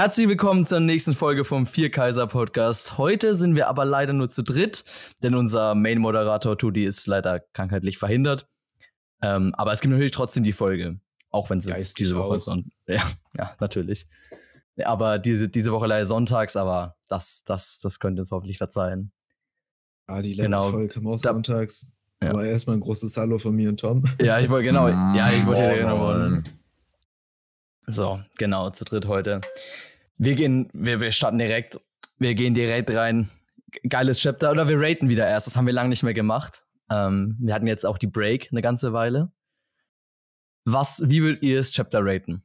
Herzlich willkommen zur nächsten Folge vom Vier Kaiser Podcast. Heute sind wir aber leider nur zu dritt, denn unser Main-Moderator Tudi ist leider krankheitlich verhindert. Ähm, aber es gibt natürlich trotzdem die Folge, auch wenn sie Geistig diese Woche ist. Ja, ja, natürlich. Aber diese, diese Woche leider sonntags, aber das, das, das könnt ihr uns hoffentlich verzeihen. Ah, die letzte Genau. Folge kam auch Da- sonntags. Ja. Aber erstmal ein großes Hallo von mir und Tom. Ja, ich wollte genau, ja, ich wollte Moin, genau. So, genau, zu dritt heute. Wir gehen, wir, wir starten direkt, wir gehen direkt rein. Geiles Chapter, oder wir raten wieder erst, das haben wir lange nicht mehr gemacht. Ähm, wir hatten jetzt auch die Break eine ganze Weile. Was, wie würdet ihr das Chapter raten?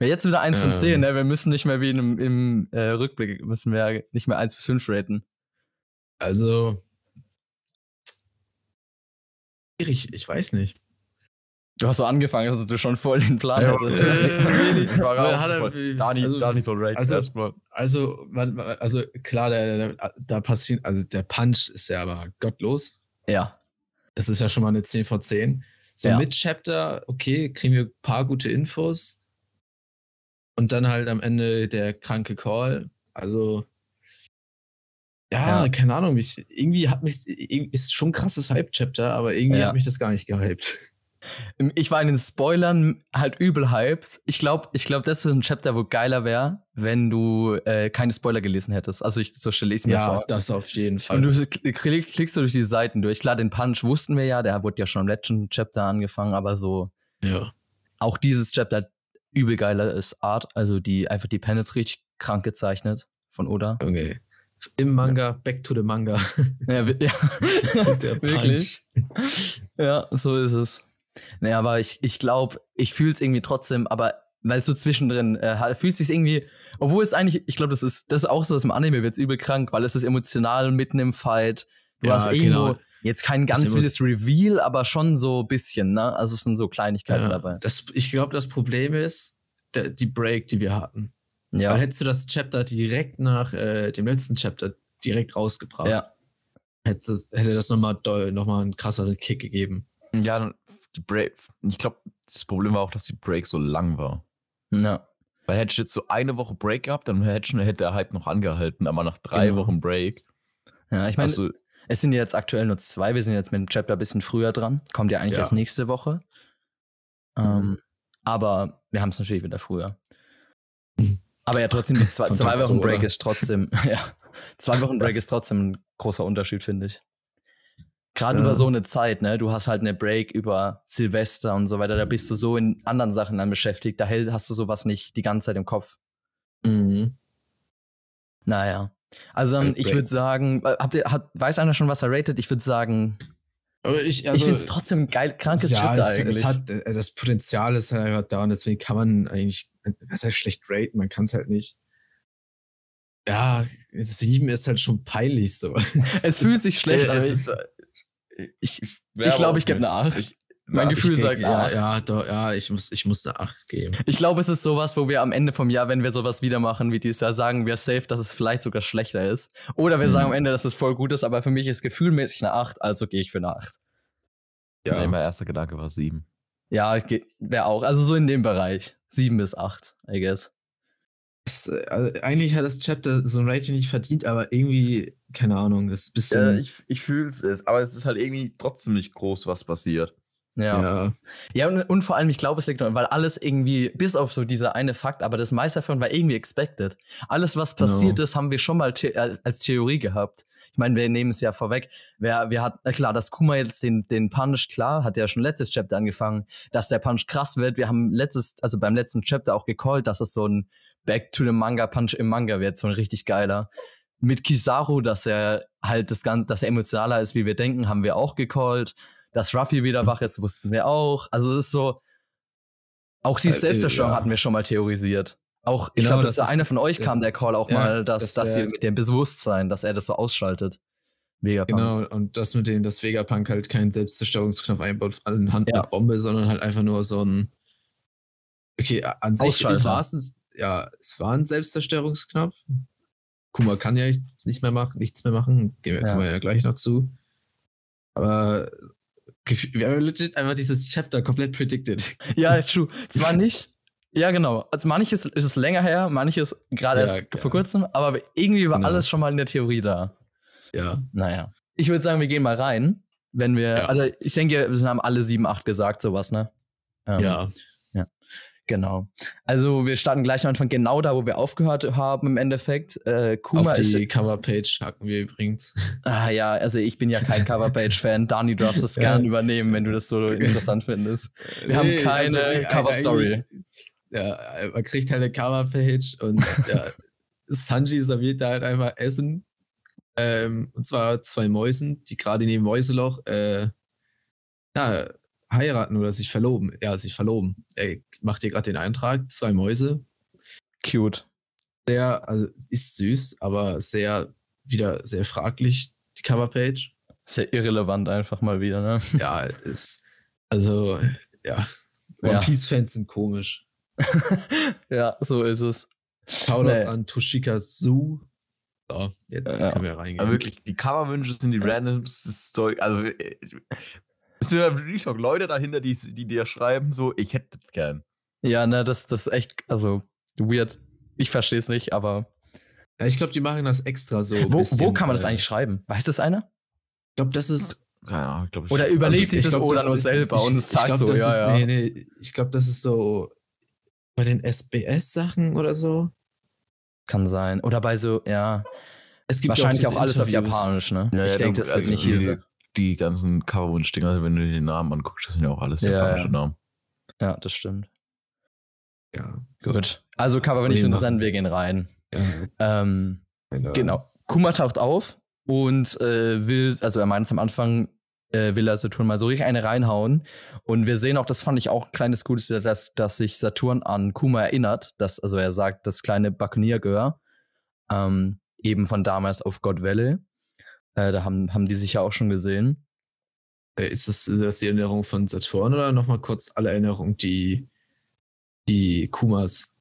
Ja, jetzt wieder 1 von Ähm. 10, ne? Wir müssen nicht mehr wie einem, im äh, Rückblick, müssen wir nicht mehr 1 bis 5 raten. Also. Ich, ich weiß nicht. Du hast so angefangen, dass du schon voll den Plan Ja, hattest. äh, Ich war auch hat er- Dani, also- Dani soll raten also- erstmal. Also, man, also klar, der, der, da passiert, also der Punch ist ja aber gottlos. ja. Das ist ja schon mal eine 10 von 10. So Ja. mit Chapter, okay, kriegen wir ein paar gute Infos. Und dann halt am Ende der kranke Call. Also, ja, Ja. keine Ahnung, mich, irgendwie hat mich, ist schon ein krasses Hype-Chapter, aber irgendwie Ja. hat mich das gar nicht gehypt. Ich war in den Spoilern halt übel hyped. Ich glaube, ich glaub, das ist ein Chapter, wo geiler wäre, wenn du äh, keine Spoiler gelesen hättest. Also ich, so stelle ich es mir Ja, vor. das auf jeden Fall. Und du kl- klick, klickst du durch die Seiten durch. Klar, den Punch wussten wir ja, der wurde ja schon im letzten Chapter angefangen, aber so ja. auch dieses Chapter hat übel geiler ist Art, also die einfach die Panels richtig krank gezeichnet von Oda. Okay. Im Manga, back to the Manga. Ja, ja. Der wirklich. Punch. Ja, so ist es. Naja, aber ich, ich glaube, ich fühle es irgendwie trotzdem, aber weil es so zwischendrin äh, fühlt sich irgendwie, obwohl es eigentlich, ich glaube, das ist, das ist auch so, dass im Anime wird übel krank, weil es ist emotional mitten im Fight. Du Ja, hast irgendwo genau. jetzt kein ganz wildes Reveal, aber schon so ein bisschen, ne? Also es sind so Kleinigkeiten Ja, dabei. das, ich glaube, das Problem ist der, die Break, die wir hatten. Ja. Weil hättest du das Chapter direkt nach äh, dem letzten Chapter direkt rausgebracht, ja. hätte, es, hätte das nochmal noch mal einen krasseren Kick gegeben. Ja, Break. Ich glaube, das Problem war auch, dass die Break so lang war. Ja. Weil hätte ich jetzt so eine Woche Break gehabt, dann hätte, hätte der Hype noch angehalten. Aber nach drei Genau. Wochen Break. Ja, ich meine, Also, es sind jetzt aktuell nur zwei, wir sind jetzt mit dem Chapter ein bisschen früher dran. Kommt ja eigentlich Ja. erst nächste Woche. Ähm, aber wir haben es natürlich wieder früher. Aber ja, trotzdem, die zwei, zwei Wochen Break oder? ist trotzdem, ja, zwei Wochen Break ist trotzdem ein großer Unterschied, finde ich. Gerade Ja. über so eine Zeit, ne? Du hast halt eine Break über Silvester und so weiter, da bist du so in anderen Sachen dann beschäftigt, da hast du sowas nicht die ganze Zeit im Kopf. Mhm. Naja. Also ähm, Ein ich würde sagen, äh, habt ihr, hat, weiß einer schon, was er ratet? Ich würde sagen, ich, ich finde es trotzdem ein geil, krankes ja, es, eigentlich. Es hat, äh, das Potenzial ist halt da und deswegen kann man eigentlich, das heißt schlecht raten, man kann es halt nicht. Ja, sieben ist halt schon peinlich so. es fühlt sich schlecht Äh, an. es Ich, ist, ich ich glaube, ich gebe eine 8. Ich- mein ja, Gefühl sagt ja, 8. ja, doch, ja, ich muss, ich muss eine 8 geben. Ich glaube, es ist sowas, wo wir am Ende vom Jahr, wenn wir sowas wieder machen wie dieses Jahr, sagen wir safe, dass es vielleicht sogar schlechter ist. Oder wir Mhm. sagen am Ende, dass es voll gut ist, aber für mich ist gefühlmäßig eine 8, also gehe ich für eine 8. Ja. Ja. mein erster Gedanke war sieben. Ja, wäre auch. Also so in dem Bereich. 7 bis 8, I guess. Das, äh, also eigentlich hat das Chapter so ein Rating nicht verdient, aber irgendwie, keine Ahnung, das ist ein bisschen. Ja, ich ich fühle es, aber es ist halt irgendwie trotzdem nicht groß, was passiert. Ja. ja. Ja, und, und vor allem, ich glaube, es liegt daran, weil alles irgendwie, bis auf so dieser eine Fakt, aber das meiste davon war irgendwie expected. Alles, was Genau. passiert ist, haben wir schon mal the als als Theorie gehabt. Ich meine, wir nehmen es ja vorweg. Wer, wir hat, na klar, dass Kuma jetzt den, den Punch, klar, hat ja schon letztes Chapter angefangen, dass der Punch krass wird. Wir haben letztes, also beim letzten Chapter auch gecallt, dass es so ein Back to the Manga Punch im Manga wird, so ein richtig geiler. Mit Kizaru, dass er halt das Ganze, dass er emotionaler ist, wie wir denken, haben wir auch gecallt. Dass Ruffy wieder wach ist, wussten wir auch. Also es ist so, auch die Äh, Selbstzerstörung ja. hatten wir schon mal theorisiert. Auch, ich Genau, glaube, dass das einer von euch kam, der Call auch Ja, mal, dass, dass dass ihr mit dem Bewusstsein, dass er das so ausschaltet. Vegapunk. Genau, und das mit dem, dass Vegapunk halt keinen Selbstzerstörungsknopf einbaut anhand Ja. der Bombe, sondern halt einfach nur so ein. Okay, an sich war es ein, ja, es war ein Selbstzerstörungsknopf. Kuma kann ja nichts nicht mehr machen, nichts mehr machen. Gehen wir, Ja. kommen wir ja gleich noch zu. Aber wir haben legit einfach dieses Chapter komplett predicted. Ja, true. Zwar nicht, Ja, genau. Also manches ist es länger her, manches gerade Ja, erst ja. vor kurzem, aber irgendwie war Genau. alles schon mal in der Theorie da. Ja. Naja. Ich würde sagen, wir gehen mal rein, wenn wir, Ja. also ich denke, wir haben alle sieben, acht gesagt, sowas, ne? Ähm, Ja. Genau. Also wir starten gleich am Anfang genau da, wo wir aufgehört haben im Endeffekt. Äh, Kuma Auf ist. die Coverpage hacken wir übrigens. Ah ja, also ich bin ja kein Coverpage-Fan. Dani, du darfst das Ja. gern übernehmen, wenn du das so interessant findest. Wir haben keine äh, Cover-Story. Ja, man kriegt halt eine Coverpage und ja, Sanji serviert da halt einfach Essen. Ähm, und zwar zwei Mäusen, die gerade in dem Mäuseloch äh, ja, heiraten oder sich verloben. Ja, sich verloben. Er macht hier gerade den Eintrag, zwei Mäuse. Cute. Sehr, also ist süß, aber sehr, wieder sehr fraglich, die Coverpage. Sehr irrelevant einfach mal wieder, ne? Ja, ist, also, ja. One Ja. Piece-Fans sind komisch. ja, so ist es. Shoutouts Nee. an Toshika Su. So, jetzt Ja. können wir reingehen. Aber wirklich, die Coverwünsche sind die randomste Zeug. Also, äh, es sind ja wirklich auch Leute dahinter, die, die dir schreiben, so, ich hätte das gern. Ja, ne, das, das ist echt, also weird. Ich verstehe es nicht, aber. ja, ich glaube, die machen das extra so. Wo, bisschen, wo kann man das eigentlich schreiben? Weiß das einer? Ich glaube, das ist. Keine Ahnung, ich glaube, Oder überlegt ich sich das glaub, oder nur selber ich- und es ich sagt glaub, so, ja, ist, ja. Nee, nee, ich glaube, das ist so bei den SBS-Sachen oder so. Kann sein. Oder bei so, ja. Es gibt Wahrscheinlich auch diese alles auf Interviews. Japanisch, ne? Ja, ich ja, denke, das also nicht die, hier. Die ganzen Coverwunsch-Dinger, wenn du dir den Namen anguckst, das sind ja auch alles Ja, japanische ja. Namen. Ja, das stimmt. Ja. Gut. Also Cover, wenn nicht so interessant, wir. gehen rein. Ähm, genau. genau. Kuma taucht auf und äh, will, also er meint es am Anfang, äh, will er Saturn mal so richtig eine reinhauen. Und wir sehen auch, das fand ich auch ein kleines Gutes, dass, dass sich Saturn an Kuma erinnert. Dass, also er sagt, das kleine Buccaneer-Gehör, ähm, eben von damals auf God Valley. Äh, da haben, haben die sich ja auch schon gesehen. Äh, Ist das, das die Erinnerung von Saturn oder nochmal kurz alle Erinnerungen, die, die Kumas?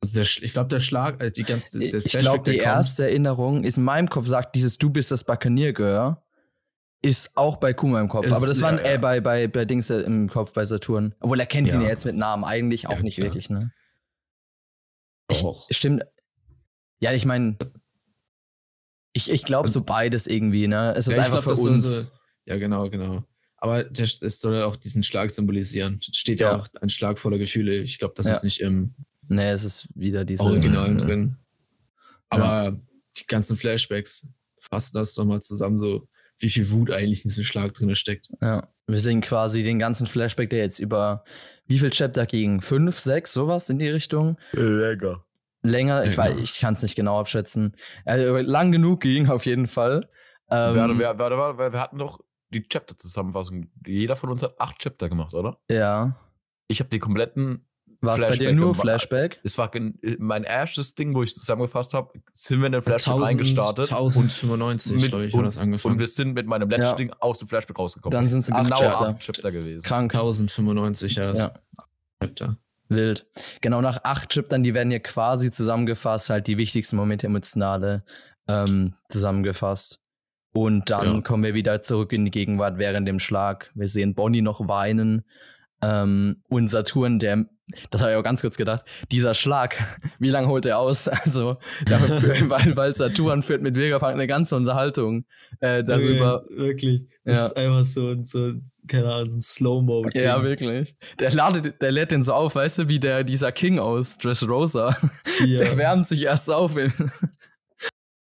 Also der, ich glaube, der Schlag, äh, die ganze. ich glaube, die kommt- erste Erinnerung ist in meinem Kopf, sagt dieses Du bist das Buccaneer-Gehör, ist auch bei Kuma im Kopf. Ist- aber das war ja, ja. äh, bei, bei, bei Dings äh, im Kopf bei Saturn. Obwohl er kennt ihn Ja. ja jetzt mit Namen eigentlich auch Ja, nicht klar. wirklich, ne? Ich. Stimmt. Ja, ich meine, ich, ich glaube so beides irgendwie, ne? Es ist Ja, einfach glaub, für uns. So, ja, genau, genau. Aber es soll auch diesen Schlag symbolisieren. Steht ja, Ja. auch ein Schlag voller Gefühle. Ich glaube, das Ja. ist nicht im Ne, es ist wieder diese. Original Ja. drin. Aber die ganzen Flashbacks fassen das doch mal zusammen, so wie viel Wut eigentlich in diesem Schlag drin steckt. Ja. Wir sehen quasi den ganzen Flashback, der jetzt über wie viel Chapter ging? Fünf, sechs, sowas in die Richtung. Lecker. Länger, ich, weiß, ich kann es nicht genau abschätzen. Also, lang genug ging auf jeden Fall. Ähm, Warte, wer, warte, warte, wir, wir hatten doch die Chapter-Zusammenfassung. Jeder von uns hat acht Chapter gemacht, oder? ja. Ich habe die kompletten. War es bei dir Flashback nur. Flashback? Es war gen- mein erstes Ding, wo ich zusammengefasst habe. Sind wir in den Flashback 1000 reingestartet. 1095, mit- glaube ich, und- hat das angefangen. Und wir sind mit meinem letzten Ja. Ding aus dem Flashback rausgekommen. Dann sind acht genau Chapter. acht Chapter gewesen. Krank. 1095, ja. Das Ja. Chapter. Wild. Genau nach acht Chaptern, die werden ja quasi zusammengefasst, halt die wichtigsten Momente emotionale ähm, zusammengefasst. Und dann Ja. kommen wir wieder zurück in die Gegenwart während dem Schlag. Wir sehen Bonnie noch weinen. Ähm, und Saturn, der, das habe ich auch ganz kurz gedacht, dieser Schlag, wie lange holt er aus? Also, weil, weil Saturn führt mit Vegapunk eine ganze Unterhaltung äh, darüber. Wirklich. Das Ja. ist einfach so ein, so, keine Ahnung, so ein Slow-Mo. Ja, wirklich. Der, ladet, der lädt den so auf, weißt du, wie der, dieser King aus Dressrosa. Der wärmt sich erst auf.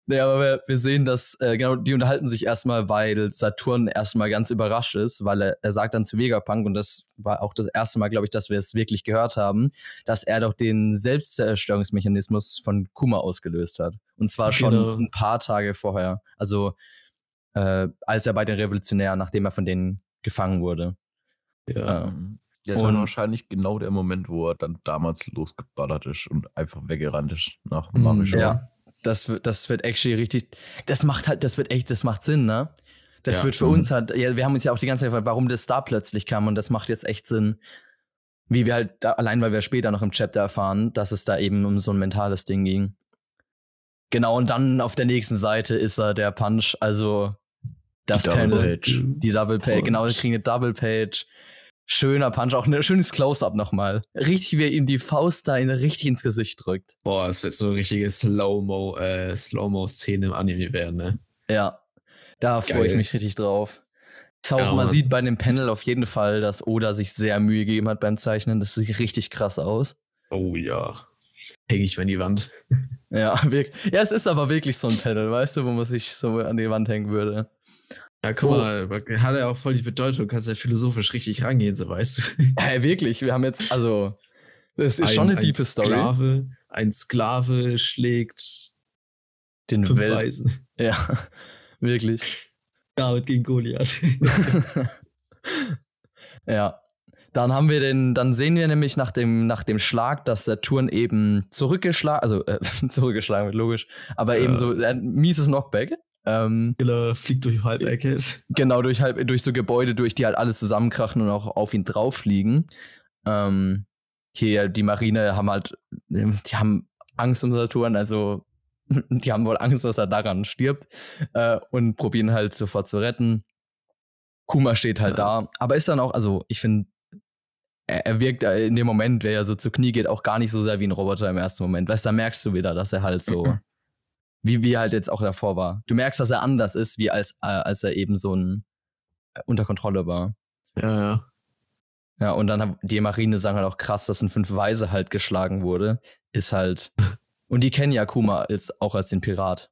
Nee, aber wir, wir sehen, dass, äh, genau, die unterhalten sich erstmal, weil Saturn erstmal ganz überrascht ist, weil er, er sagt dann zu Vegapunk, und das war auch das erste Mal, glaube ich, dass wir es wirklich gehört haben, dass er doch den Selbstzerstörungsmechanismus von Kuma ausgelöst hat. Und zwar schon Genau. ein paar Tage vorher. Also, äh, als er bei den Revolutionären, nachdem er von denen gefangen wurde. Ja. Ja, das war wahrscheinlich genau der Moment, wo er dann damals losgeballert ist und einfach weggerannt ist nach Mhm, Marisho. Ja, das, wird- das wird actually richtig. Das macht halt, das wird echt, das macht Sinn, ne? Das Ja, wird für mhm. uns halt, ja, wir haben uns ja auch die ganze Zeit gefragt, warum das da plötzlich kam und das macht jetzt echt Sinn. Wie wir halt, allein weil wir später noch im Chapter erfahren, dass es da eben um so ein mentales Ding ging. Genau, und dann auf der nächsten Seite ist er der Punch, also das Die Double Panel, Page. die Double Page, genau, wir kriegen eine Double Page. Schöner Punch, auch ein schönes Close-Up nochmal. Richtig, wie er ihm die Faust da in, richtig ins Gesicht drückt. Boah, es wird so eine richtige Slow-Mo, äh, Slow-Mo-Szene im Anime werden, ne? Ja, da freue ich mich richtig drauf. Auch, Ja, man sieht bei dem Panel auf jeden Fall, dass Oda sich sehr Mühe gegeben hat beim Zeichnen. Das sieht richtig krass aus. Oh ja. Hänge ich mir an die Wand. Ja, wirklich. Ja, es ist aber wirklich so ein Panel, weißt du, wo man sich so an die Wand hängen würde. Ja, guck Oh. mal, hat ja auch voll die Bedeutung, kannst ja philosophisch richtig rangehen, so weißt du. Ja, wirklich. Wir haben jetzt, also, das ist schon eine diepe Story. Sklave, ein Sklave schlägt Den fünf Welt. Weisen. Ja, wirklich. David gegen Goliath. ja. Dann haben wir den, dann sehen wir nämlich nach dem, nach dem Schlag, dass Saturn eben zurückgeschlagen, also äh, zurückgeschlagen wird, logisch, aber Ja. eben so ein mieses Knockback. Ähm, Killer fliegt durch Halbecke. genau, durch halt, durch so Gebäude, durch die halt alle zusammenkrachen und auch auf ihn drauf fliegen. Ähm, hier, die Marine haben halt, die haben Angst um Saturn, also die haben wohl Angst, dass er daran stirbt äh, und probieren halt sofort zu retten. Kuma steht halt Ja. da, aber ist dann auch, also ich finde, er, er wirkt äh, in dem Moment, wer ja so zu Knie geht, auch gar nicht so sehr wie ein Roboter im ersten Moment. Weißt du, da merkst du wieder, dass er halt so, wie, wie er halt jetzt auch davor war. Du merkst, dass er anders ist, wie als, äh, als er eben so ein äh, unter Kontrolle war. Ja, ja. Ja, und dann haben die Marine sagen halt auch krass, dass ein fünf Weise halt geschlagen wurde. Ist halt. Und die kennen ja Kuma als, auch als den Pirat.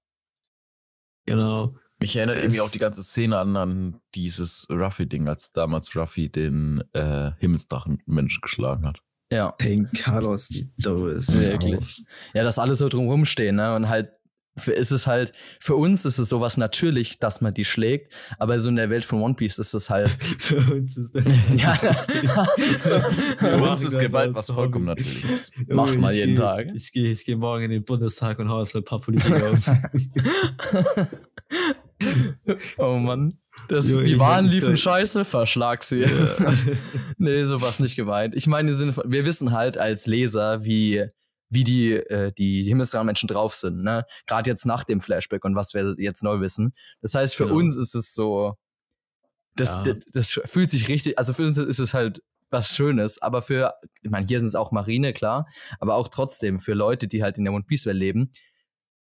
Genau. Mich erinnert irgendwie auch die ganze Szene an, an dieses Ruffy-Ding, als damals Ruffy den äh, Himmelsdrachen-Mensch geschlagen hat. Ja, Den Carlos, die Doris. Wirklich. ja, dass alle so drumherum stehen, ne? Und halt ist es halt, für uns ist es sowas natürlich, dass man die schlägt, aber so in der Welt von One Piece ist es halt. Für uns ist das. ja, Für uns ist Gewalt was vollkommen natürlich ist. Macht Junge, mal ich jeden geh- Tag. Ich gehe ich geh morgen in den Bundestag und hau jetzt ein paar Politiker um. oh Mann. Das, Jo, die Wahlen liefen soll- scheiße, verschlag sie. nee, sowas nicht gemeint. Ich meine, wir wissen halt als Leser, wie, wie die, äh, die Himmelsdrachen-Menschen drauf sind, ne? Gerade jetzt nach dem Flashback und was wir jetzt neu wissen. Das heißt, für Genau. uns ist es so, das, Ja. das, das fühlt sich richtig, also für uns ist es halt was Schönes, aber für, ich meine, hier sind es auch Marine, klar, aber auch trotzdem für Leute, die halt in der One Piece Welt leben,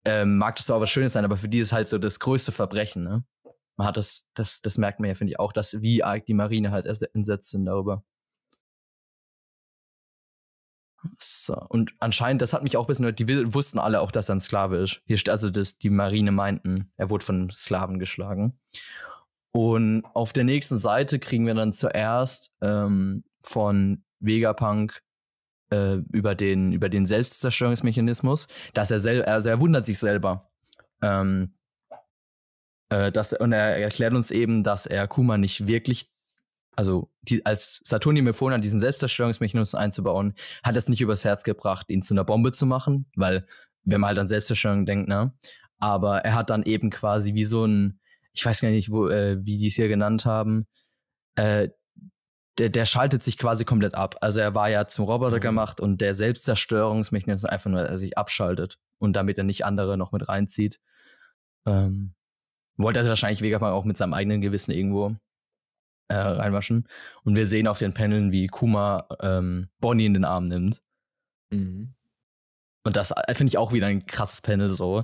ähm, mag das zwar was Schönes sein, aber für die ist halt so das größte Verbrechen, ne? Man hat das, das, das merkt man ja, finde ich, auch, dass wie arg die Marine halt erst entsetzt sind darüber. So, und anscheinend, das hat mich auch ein bisschen, die wussten alle auch, dass er ein Sklave ist. Hier also, dass die Marine meinten, er wurde von Sklaven geschlagen. Und auf der nächsten Seite kriegen wir dann zuerst ähm, von Vegapunk äh, über den, über den Selbstzerstörungsmechanismus, dass er selber, also er wundert sich selber. Ähm, äh, dass, und er erklärt uns eben, dass er Kuma nicht wirklich, also die, als Saturn ihm empfohlen hat, diesen Selbstzerstörungsmechanismus einzubauen, hat es nicht übers Herz gebracht, ihn zu einer Bombe zu machen, weil, wenn man halt an Selbstzerstörung denkt, ne? Aber er hat dann eben quasi wie so ein, ich weiß gar nicht, wo, äh, wie die es hier genannt haben, äh, der, der schaltet sich quasi komplett ab. Also er war ja zum Roboter Mhm. gemacht und der Selbstzerstörungsmechanismus einfach nur, dass er sich abschaltet und damit er nicht andere noch mit reinzieht. Ähm, wollte er wahrscheinlich Vegapunk auch mit seinem eigenen Gewissen irgendwo äh, reinwaschen. Und wir sehen auf den Paneln, wie Kuma ähm, Bonnie in den Arm nimmt. Mhm. Und das äh, finde ich auch wieder ein krasses Panel so.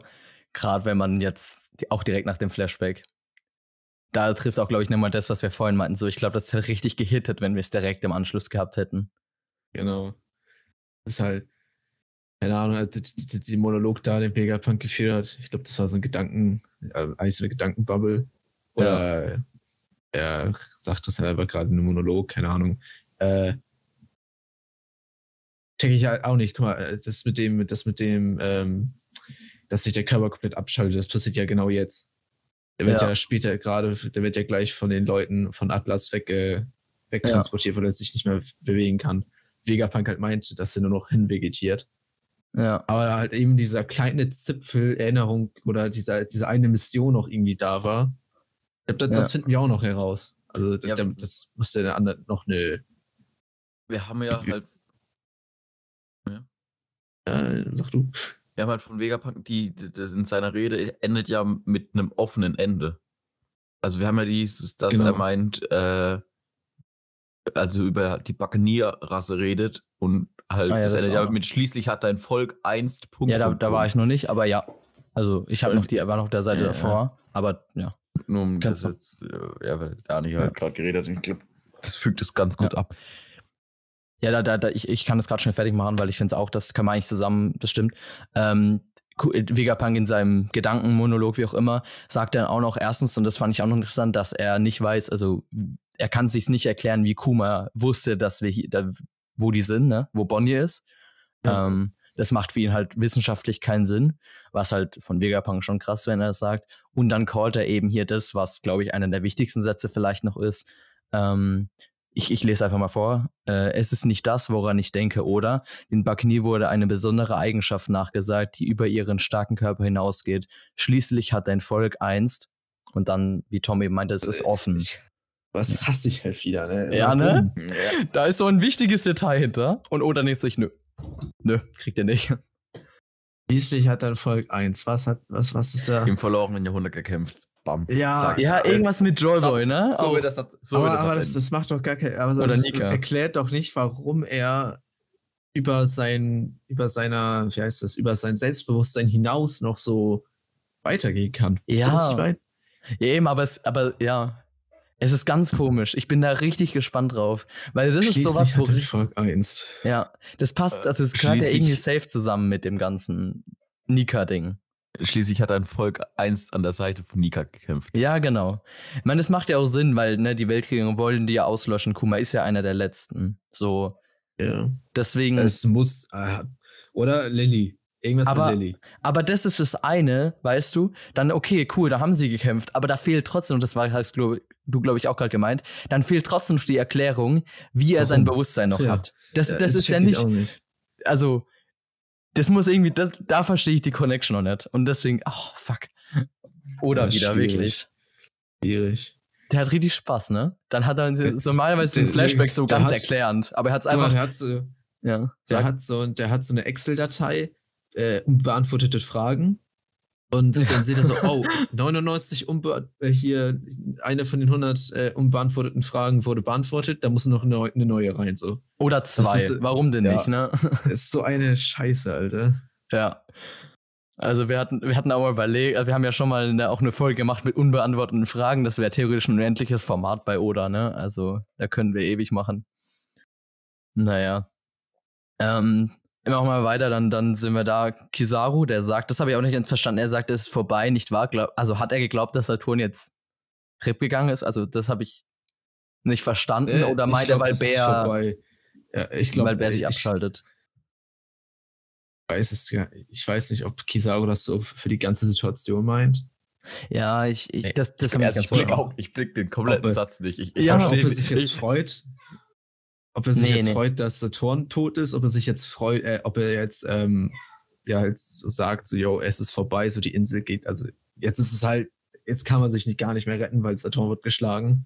Gerade wenn man jetzt auch direkt nach dem Flashback. Da trifft auch, glaube ich, nochmal das, was wir vorhin meinten. So, ich glaube, das hätte richtig gehittet, wenn wir es direkt im Anschluss gehabt hätten. Genau. Das ist halt, keine Ahnung, also die, die, die Monolog da, den Vegapunk geführt hat. Ich glaube, das war so ein Gedanken, äh, eigentlich so eine Gedankenbubble. Oder er sagt das halt einfach gerade in einem Monolog, keine Ahnung. Äh, check ich halt auch nicht. Guck mal, äh, das mit dem, das mit dem, ähm, dass sich der Körper komplett abschaltet, das passiert ja genau jetzt. Der wird Ja. ja, später gerade, der wird ja gleich von den Leuten von Atlas weg, äh, wegtransportiert, weil er sich nicht mehr bewegen kann. Vegapunk halt meinte, dass er nur noch hinvegetiert. Ja. Aber halt eben dieser kleine Zipfel Erinnerung oder dieser, diese eine Mission noch irgendwie da war. Das, das Ja. finden wir auch noch heraus. Also Ja. da- das musste der andere noch eine, Wir haben ja halt, äh, sag du. wir haben halt von Vegapunk, die, die, das in seiner Rede endet ja mit einem offenen Ende. Also wir haben ja dieses, dass Genau. er meint, äh, also über die Buccaneer-Rasse redet und halt, Ah ja, das das endet ja mit schließlich hat dein Volk einst Punkt. Ja, da, da war ich noch nicht, aber ja. Also ich habe noch die, war noch auf der Seite Ja, davor, aber ja. Nur um Kannst das jetzt, äh, ja, weil Dani Ja. halt gerade geredet hat. Ich glaube, das fügt es ganz gut Ja. ab. Ja, da, da, da, ich, ich kann das gerade schnell fertig machen, weil ich finde es auch, das kann man eigentlich zusammen, das stimmt. Ähm, Vegapunk in seinem Gedankenmonolog, wie auch immer, sagt dann auch noch erstens, und das fand ich auch noch interessant, dass er nicht weiß, also er kann sich nicht erklären, wie Kuma wusste, dass wir hier, da, wo die sind, ne? wo Bonnie ist. Ja. Ähm, das macht für ihn halt wissenschaftlich keinen Sinn, was halt von Vegapunk schon krass, wenn er das sagt. Und dann callt er eben hier das, was, glaube ich, einer der wichtigsten Sätze vielleicht noch ist. Ähm, ich, ich lese einfach mal vor. Äh, es ist nicht das, woran ich denke, oder? Den Bakni wurde eine besondere Eigenschaft nachgesagt, die über ihren starken Körper hinausgeht. Schließlich hat dein Volk einst, und dann, wie Tom eben meinte, es ist offen. Ich, was hasse ich halt wieder, ne? Ja, ne? Warum? Da ist so ein wichtiges Detail hinter. Und Oda denkt sich, nö. Nö, kriegt er nicht. Schließlich hat dann Volk 1. Was hat, was, was ist da? Im verlorenen Jahrhundert gekämpft. Bam. Ja. Ja, irgendwas mit Joyboy, ne? So wird das, so aber das aber das, das macht doch gar kein. Aber Oder das Nika. erklärt doch nicht, warum er über sein, über seiner, wie heißt das, über sein Selbstbewusstsein hinaus noch so weitergehen kann. Ja. was ich mein? Ja, eben, aber es, aber ja. Es ist ganz komisch. Ich bin da richtig gespannt drauf. Weil das ist sowas, wo. Volk 1. Ja, das passt, also es gehört ja irgendwie safe zusammen mit dem ganzen Nika-Ding. Schließlich hat ein Volk einst an der Seite von Nika gekämpft. Ja, genau. Ich meine, das macht ja auch Sinn, weil, ne, die Weltkriege wollen die ja auslöschen. Kuma ist ja einer der letzten. So. Ja. Deswegen. Es muss. äh, Oder Lilly. Irgendwas Aber- mit Lilly. aber das ist das eine, weißt du? Dann, okay, cool, da haben sie gekämpft, aber da fehlt trotzdem, und das war, hast glaub, du, glaube ich, auch gerade gemeint, dann fehlt trotzdem die Erklärung, wie er sein Warum? Bewusstsein noch Ja. hat. Das, das ist check ja ich nicht, nicht. also, das muss irgendwie, das, da verstehe ich die Connection noch nicht. Und deswegen, oh, fuck. Oder Ja, wieder, schwierig. wirklich. Schwierig. Der hat richtig Spaß, ne? Dann hat er so normalerweise der- Flashback so ganz erklärend, aber er hat es einfach, der hat so, ja, der hat so, der hat so eine Excel-Datei, äh, unbeantwortete Fragen. Und dann sieht er so, oh, 99 unbe äh, hier, eine von den 100 äh, unbeantworteten Fragen wurde beantwortet, da muss noch eine, eine neue rein, so. oder zwei, ist, äh, warum denn ja. nicht, ne? Das ist so eine Scheiße, Alter. Ja. Also wir hatten, wir hatten auch mal überlegt, also wir haben ja schon mal eine, auch eine Folge gemacht mit unbeantworteten Fragen. Das wäre theoretisch ein unendliches Format bei Oda, ne? Also da können wir ewig machen. Naja. Ähm, immer auch mal weiter, dann, dann sind wir da. Kizaru, der sagt, das habe ich auch nicht ganz verstanden. Er sagt, es ist vorbei, nicht wahr? Glaub, also hat er geglaubt, dass Saturn jetzt RIP gegangen ist? Also das habe ich nicht verstanden. Äh, Oder ich meint glaub, er, weil Bär. Ja, ich glaube, weil Bär sich ich, abschaltet? weiß es, ja- ich weiß nicht, ob Kizaru das so für die ganze Situation meint. Ja, ich, ich Nee, das, das ich ich ganz blick auch, ich blick den kompletten Ob Satz nicht. Ich, ich Ja, ob verstehe er sich nicht. jetzt freut, ob er sich Nee, jetzt nee. freut, dass Saturn tot ist, ob er sich jetzt freut, äh, ob er jetzt ähm, ja jetzt sagt, so yo, es ist vorbei, so die Insel geht, also jetzt ist es halt, jetzt kann man sich nicht gar nicht mehr retten, weil Saturn wird geschlagen.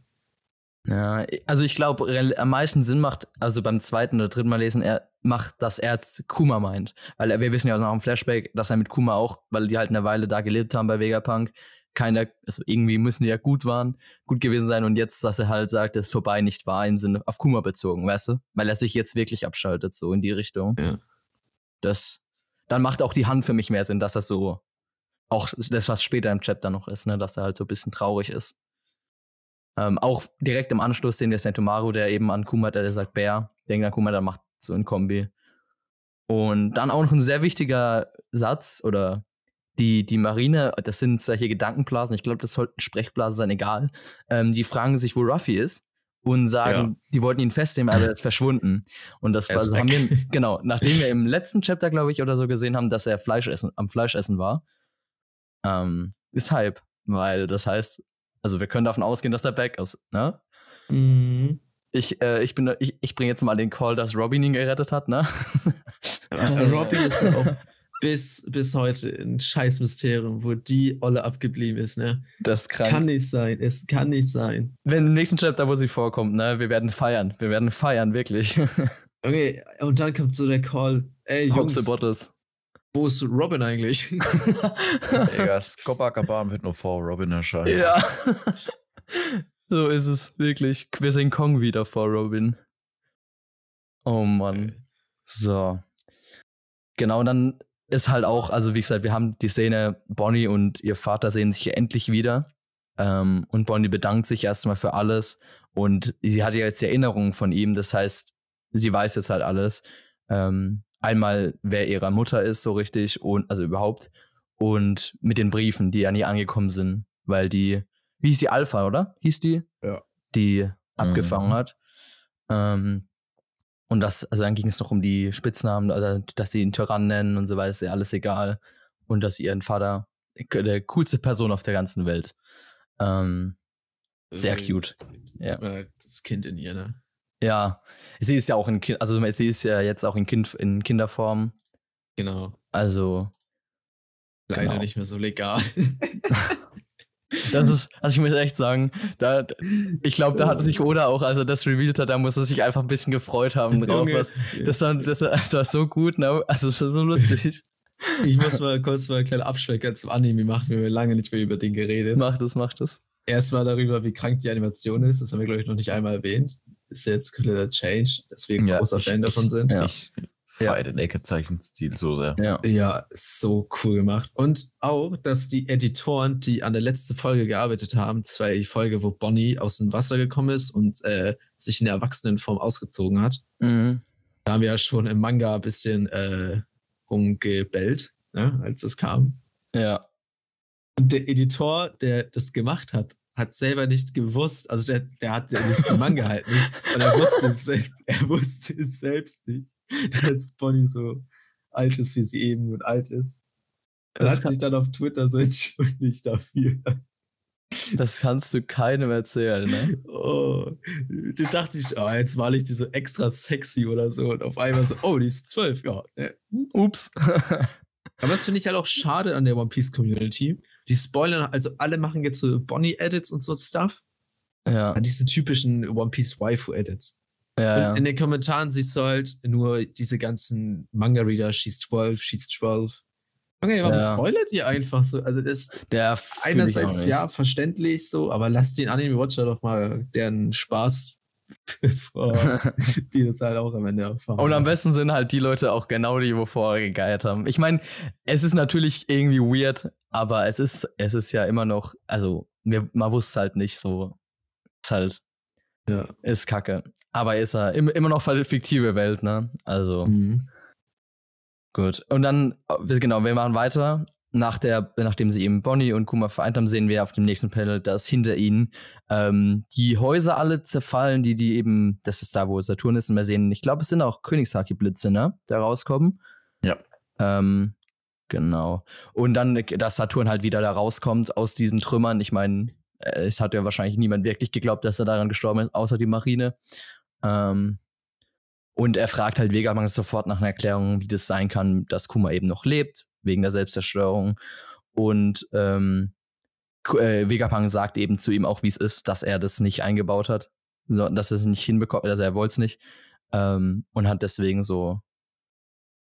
Ja, also ich glaube, am meisten Sinn macht, also beim zweiten oder dritten Mal lesen, er macht, dass er jetzt Kuma meint. Weil wir wissen ja aus nach dem Flashback, dass er mit Kuma auch, weil die halt eine Weile da gelebt haben bei Vegapunk, keiner, also irgendwie müssen die ja gut waren, gut gewesen sein und jetzt, dass er halt sagt, es ist vorbei, nicht wahr, im Sinne auf Kuma bezogen, weißt du? Weil er sich jetzt wirklich abschaltet, so in die Richtung. Ja. Das, dann macht auch die Hand für mich mehr Sinn, dass er so, auch das, was später im Chapter noch ist, ne, dass er halt so ein bisschen traurig ist. Ähm, auch direkt im Anschluss sehen wir Sentomaru, der eben an Kuma, der sagt Bär, denkt an Kuma, der macht so ein Kombi. Und dann auch noch ein sehr wichtiger Satz oder die, die Marine, das sind zwar hier Gedankenblasen, ich glaube, das sollten Sprechblasen sein, egal. Ähm, die fragen sich, wo Ruffy ist und sagen, die wollten ihn festnehmen, aber er ist verschwunden. Und das war, also haben wir, genau, nachdem wir im letzten Chapter, glaube ich, oder so gesehen haben, dass er Fleisch essen, am Fleischessen war, ähm, ist Hype, weil das heißt, also wir können davon ausgehen, dass er back ist, ne? Mhm. Ich, äh, ich bin, ich, ich bringe jetzt mal den Call, dass Robin ihn gerettet hat, ne? Robbie ist auch bis, bis heute ein Scheißmysterium, wo die Olle abgeblieben ist, ne? Das ist krank. Kann nicht sein, es kann nicht sein. Wenn im nächsten Chapter, wo sie vorkommt, ne, wir werden feiern. Wir werden feiern, wirklich. Okay, und dann kommt so der Call, ey Jungs, the Bottles. wo ist Robin eigentlich? Digga, Copacabana wird nur vor Robin erscheinen. ja. So ist es, wirklich. Wir sehen Kong wieder vor Robin. Oh Mann. So. Genau, und dann ist halt auch, also wie gesagt, wir haben die Szene, Bonnie und ihr Vater sehen sich endlich wieder. Ähm, und Bonnie bedankt sich erstmal für alles. Und sie hat ja jetzt die Erinnerungen von ihm, das heißt, sie weiß jetzt halt alles. Ähm, einmal, wer ihre Mutter ist, so richtig, und also überhaupt. Und mit den Briefen, die ja nie angekommen sind, weil die, wie hieß die Alpha, oder? Hieß die? Ja. Die abgefangen Mhm. hat. Ähm, und das, also dann ging es noch um die Spitznamen, also dass sie ihn Tyrann nennen und so weiter, ist ja alles egal. Und dass sie ihren Vater, der coolste Person auf der ganzen Welt. Ähm, Sehr Das- cute. Das, Ja. das Kind in ihr, ne? ja, sie ist ja auch in, Ki- also sie ist ja jetzt auch in, kind, in Kinderform. Genau. Also, Leider Genau. nicht mehr so legal. das ist, also ich muss echt sagen, da, ich glaube, da hat sich Oda auch, als er das revealed hat, da muss er sich einfach ein bisschen gefreut haben drauf. Was, das, war, das, war, das war so gut, ne? Also, es war so lustig. ich muss mal kurz mal einen kleinen Abschwecker zum Anime machen. Wir haben lange nicht mehr über den geredet. mach das, mach das. Erstmal darüber, wie krank die Animation ist. Das haben wir, glaube ich, noch nicht einmal erwähnt. Ist jetzt kompletter Change, deswegen Ja, großer Fan davon sind. Ja. Ich feiere den Ecke-Zeichenstil so sehr. Ja. Ja, so cool gemacht. Und auch, dass die Editoren, die an der letzten Folge gearbeitet haben, ja die Folge, wo Bonnie aus dem Wasser gekommen ist und äh, sich in der Erwachsenenform ausgezogen hat. Mhm. Da haben wir ja schon im Manga ein bisschen äh, rumgebellt, ne, als es kam. Ja. Und der Editor, der das gemacht hat, hat selber nicht gewusst, also der, der hat ja nicht den Manga halt nicht, und er wusste es, er wusste es selbst nicht, dass Bonnie so alt ist, wie sie eben und alt ist. Er hat sich dann auf Twitter so entschuldigt dafür. Das kannst du keinem erzählen, ne? Oh, du dachte ich, oh, jetzt war ich die so extra sexy oder so und auf einmal so, oh, die ist zwölf, ja. ne. Ups. Aber das finde ich halt auch schade an der One Piece Community. Die spoilern, also alle machen jetzt so Bonnie-Edits und so Stuff. ja, Diese typischen One Piece Waifu-Edits. Ja, ja. in den Kommentaren siehst du halt nur diese ganzen Manga-Reader, she's 12, she's 12. Okay, warum Ja. spoilert ihr einfach so? Also das Der einerseits ja verständlich so, aber lass den Anime-Watcher doch mal deren Spaß bevor die das halt auch am Ende erfahren. Und am besten sind halt die Leute auch genau die, wo vorher gegeiert haben. Ich meine, es ist natürlich irgendwie weird, aber es ist, es ist ja immer noch, also mir, man wusste halt nicht so. Ist halt, Ja. ist kacke. Aber ist er im, immer noch eine fiktive Welt, ne? Also, Mhm. gut. Und dann, äh, genau, wir machen weiter. Nach der, nachdem sie eben Bonnie und Kuma vereint haben, sehen wir auf dem nächsten Panel, dass hinter ihnen ähm, die Häuser alle zerfallen, die die eben, das ist da, wo Saturn ist, und wir sehen, ich glaube, es sind auch Königshaki-Blitze, ne, da rauskommen. Ja. Ähm, genau. Und dann, dass Saturn halt wieder da rauskommt aus diesen Trümmern. Ich meine, es hat ja wahrscheinlich niemand wirklich geglaubt, dass er daran gestorben ist, außer die Marine. Ähm, und er fragt halt Vegapunk sofort nach einer Erklärung, wie das sein kann, dass Kuma eben noch lebt, wegen der Selbstzerstörung. Und ähm, äh, Vegapunk sagt eben zu ihm auch, wie es ist, dass er das nicht eingebaut hat, so, dass er es nicht hinbekommt, also er wollte es nicht. Ähm, und hat deswegen so,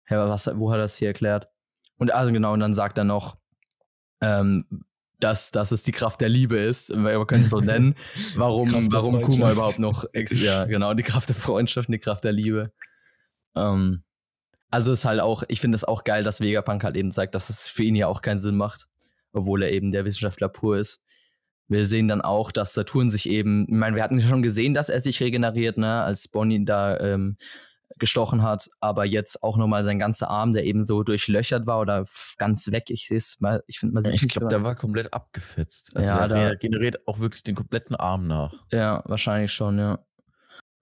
Hä, was, wo hat er das hier erklärt? Und also genau, und dann sagt er noch, ähm, dass, dass es die Kraft der Liebe ist, wir können es so nennen, warum, warum Kuma überhaupt noch, ex ja, genau, die Kraft der Freundschaft und die Kraft der Liebe. Ähm, also ist halt auch, ich finde es auch geil, dass Vegapunk halt eben sagt, dass es für ihn ja auch keinen Sinn macht, obwohl er eben der Wissenschaftler pur ist. Wir sehen dann auch, dass Saturn sich eben, ich meine, wir hatten schon gesehen, dass er sich regeneriert, ne, als Bonnie da ähm, gestochen hat, aber jetzt auch nochmal sein ganzer Arm, der eben so durchlöchert war oder ganz weg. Ich sehe es mal, ich finde, man sieht Ich glaube, der war komplett abgefetzt. Also Ja, der regeneriert auch wirklich den kompletten Arm nach. Ja, wahrscheinlich schon, ja.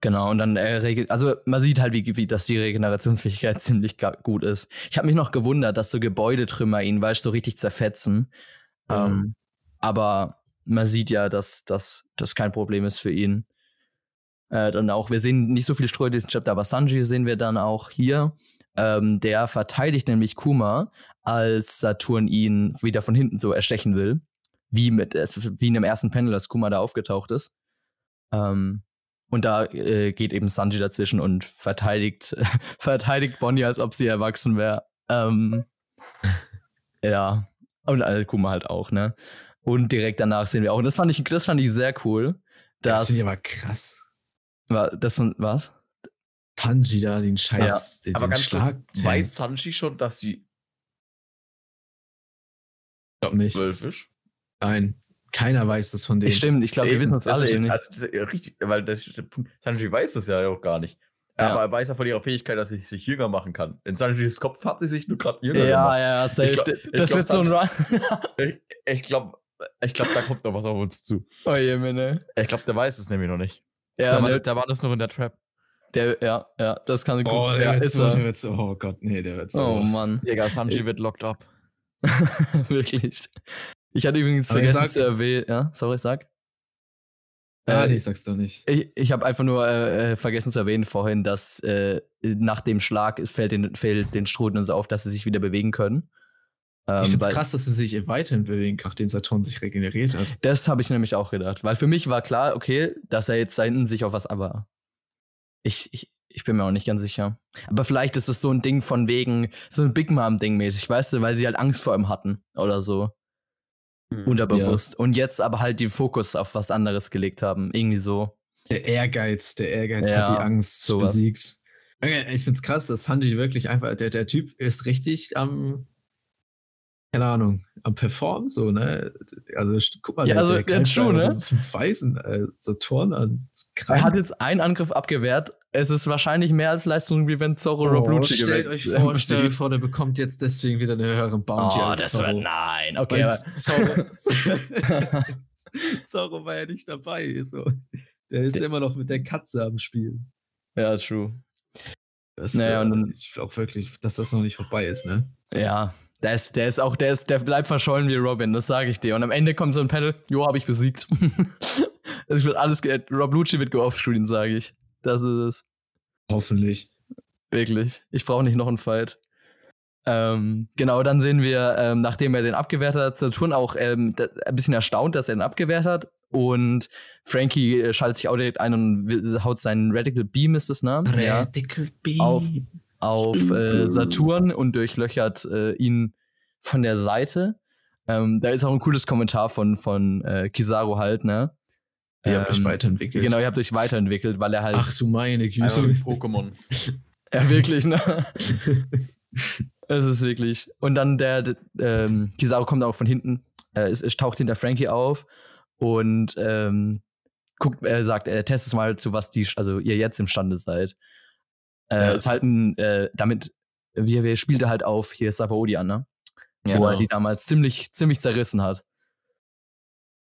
Genau, und dann äh, regelt, also man sieht halt, wie, wie dass die Regenerationsfähigkeit ziemlich gut ist. Ich habe mich noch gewundert, dass so Gebäudetrümmer ihn, weißt du, so richtig zerfetzen. Ja. Ähm, aber man sieht ja, dass das kein Problem ist für ihn. Äh, dann auch, wir sehen nicht so viel Streu in diesem Chapter, aber Sanji sehen wir dann auch hier. Ähm, der verteidigt nämlich Kuma, als Saturn ihn wieder von hinten so erstechen will. Wie, mit, wie in dem ersten Panel, als Kuma da aufgetaucht ist. Ähm, und da äh, geht eben Sanji dazwischen und verteidigt, verteidigt Bonnie, als ob sie erwachsen wäre. Ähm, ja. Und äh, Kuma halt auch, ne? Und direkt danach sehen wir auch. Und das fand ich, das fand ich sehr cool. Das Das, finde ich aber krass. War, das von, was? Tanji da, den Scheiß, den, Aber ganz Schlag. kurz, weiß Sanji schon, dass sie Ich glaube nicht. zwölf ist? Nein, keiner weiß das von denen. Stimmt, ich glaube, wir wissen das alle ist- eben nicht. Also, ja richtig, weil das, der Punkt- Sanji weiß das ja auch gar nicht. Ja. Aber er weiß ja von ihrer Fähigkeit, dass sie sich jünger machen kann. In Sanjis Kopf hat sie sich nur gerade jünger Ja, gemacht. ja, safe. glaub- das wird so ein Run. Ich, ich glaube, ich glaub, da kommt noch was auf uns zu. oh je. Ich glaube, der weiß es nämlich noch nicht. Ja, da, war, da war das noch in der Trap. der, ja, ja, das kann gut. Oh, der ja, wird ist so, der er. wird so, oh Gott, nee, der wird so. Oh Mann, Digga, Sanji wird locked up. wirklich. Ich hatte übrigens Aber ich vergessen sag- zu erwähnen, ja, sorry, sag. Ja, Äh, nee, sag's doch nicht. Ich, ich habe einfach nur äh, äh, vergessen zu erwähnen vorhin, dass äh, nach dem Schlag fällt den, fällt den Struden so auf, dass sie sich wieder bewegen können. Ähm, ich find's weil- krass, dass sie sich weiterhin bewegen, nachdem Saturn sich regeneriert hat. Das habe ich nämlich auch gedacht, weil für mich war klar, okay, dass er jetzt da hinten sich auf was, aber ich, ich, ich bin mir auch nicht ganz sicher. Aber vielleicht ist es so ein Ding von wegen, so ein Big Mom-Ding mäßig, weißt du, weil sie halt Angst vor ihm hatten oder so, unterbewusst. Und jetzt aber halt den Fokus auf was anderes gelegt haben, irgendwie so. Der Ehrgeiz, der Ehrgeiz Ja, hat die Angst sowas. besiegt. Okay, Ich find's krass, dass Hanji wirklich einfach, der, der Typ ist richtig am, keine Ahnung, am Performen so, ne? Also guck mal, Ja, der, also, der greift true, da ne? so Weißen, äh, Saturn an. Er hat jetzt einen Angriff abgewehrt. Es ist wahrscheinlich mehr als Leistung, wie wenn Zorro Rob Lucci Oh, stellt euch vor, stellt euch vor, der bekommt jetzt deswegen wieder eine höhere Bounty Oh, das Zorro. wird nein. Okay, aber, Zorro, Zorro war ja nicht dabei. So. Der ist Der- immer noch mit der Katze am Spiel. ja, true. Das, Naja, äh, und dann- ich glaube wirklich, dass das noch nicht vorbei ist, ne? Ja, der ist, der ist auch, der ist, der bleibt verschollen wie Robin, das sage ich dir. Und am Ende kommt so ein Panel, jo, habe ich besiegt. es wird alles, ge Rob Lucci wird geoffscreen, sage ich. Das ist es. Hoffentlich. Wirklich. Ich brauche nicht noch einen Fight. Ähm, genau, dann sehen wir, ähm, nachdem er den abgewehrt hat, Saturn auch ähm, ein bisschen erstaunt, dass er ihn abgewehrt hat. Und Frankie äh, schaltet sich auch direkt ein und will- haut seinen Radical Beam, ist das, ne? Ja. Radical Beam. Auf- auf äh, Saturn und durchlöchert äh, ihn von der Seite. Ähm, da ist auch ein cooles Kommentar von, von äh, Kizaru halt, ne? Ihr habt euch Ähm, weiterentwickelt. Genau, ihr habt euch weiterentwickelt, weil er halt. Ach du meine Also Güte. Pokémon. Ja, wirklich, ne? Es ist wirklich. Und dann der, ähm, Kizaru kommt auch von hinten, äh, es, es taucht hinter Frankie auf und ähm, guckt, er sagt, er testet es mal zu was die, also ihr jetzt imstande seid. Äh, Ja. Ist halt ein, äh, damit, wir, wir spielte halt auf hier Sabaody an, ne? Wo er die damals ziemlich, ziemlich zerrissen hat.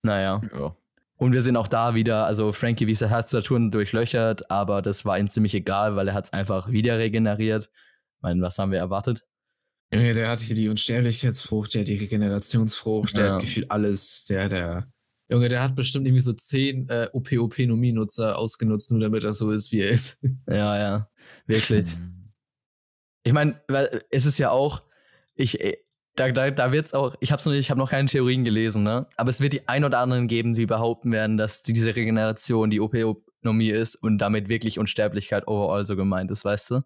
Naja. ja. Und wir sehen auch da wieder, also Frankie, wie es er hat Saturn durchlöchert, aber das war ihm ziemlich egal, weil er hat es einfach wieder regeneriert. Ich meine, was haben wir erwartet? Junge, der hatte hier die Unsterblichkeitsfrucht, der hat die Regenerationsfrucht, der Ja. hat gefühlt alles. Der, der. Junge, der hat bestimmt irgendwie so zehn äh, OP-OP-Nomie-Nutzer ausgenutzt, nur damit er so ist, wie er ist. Ja, ja, wirklich. Mhm. Ich meine, es ist ja auch, ich, äh, da, da, da wird's auch, ich habe noch, ich hab noch keine Theorien gelesen, ne? Aber es wird die ein oder anderen geben, die behaupten werden, dass diese Regeneration die OP-Nomie ist und damit wirklich Unsterblichkeit overall so gemeint ist, weißt du?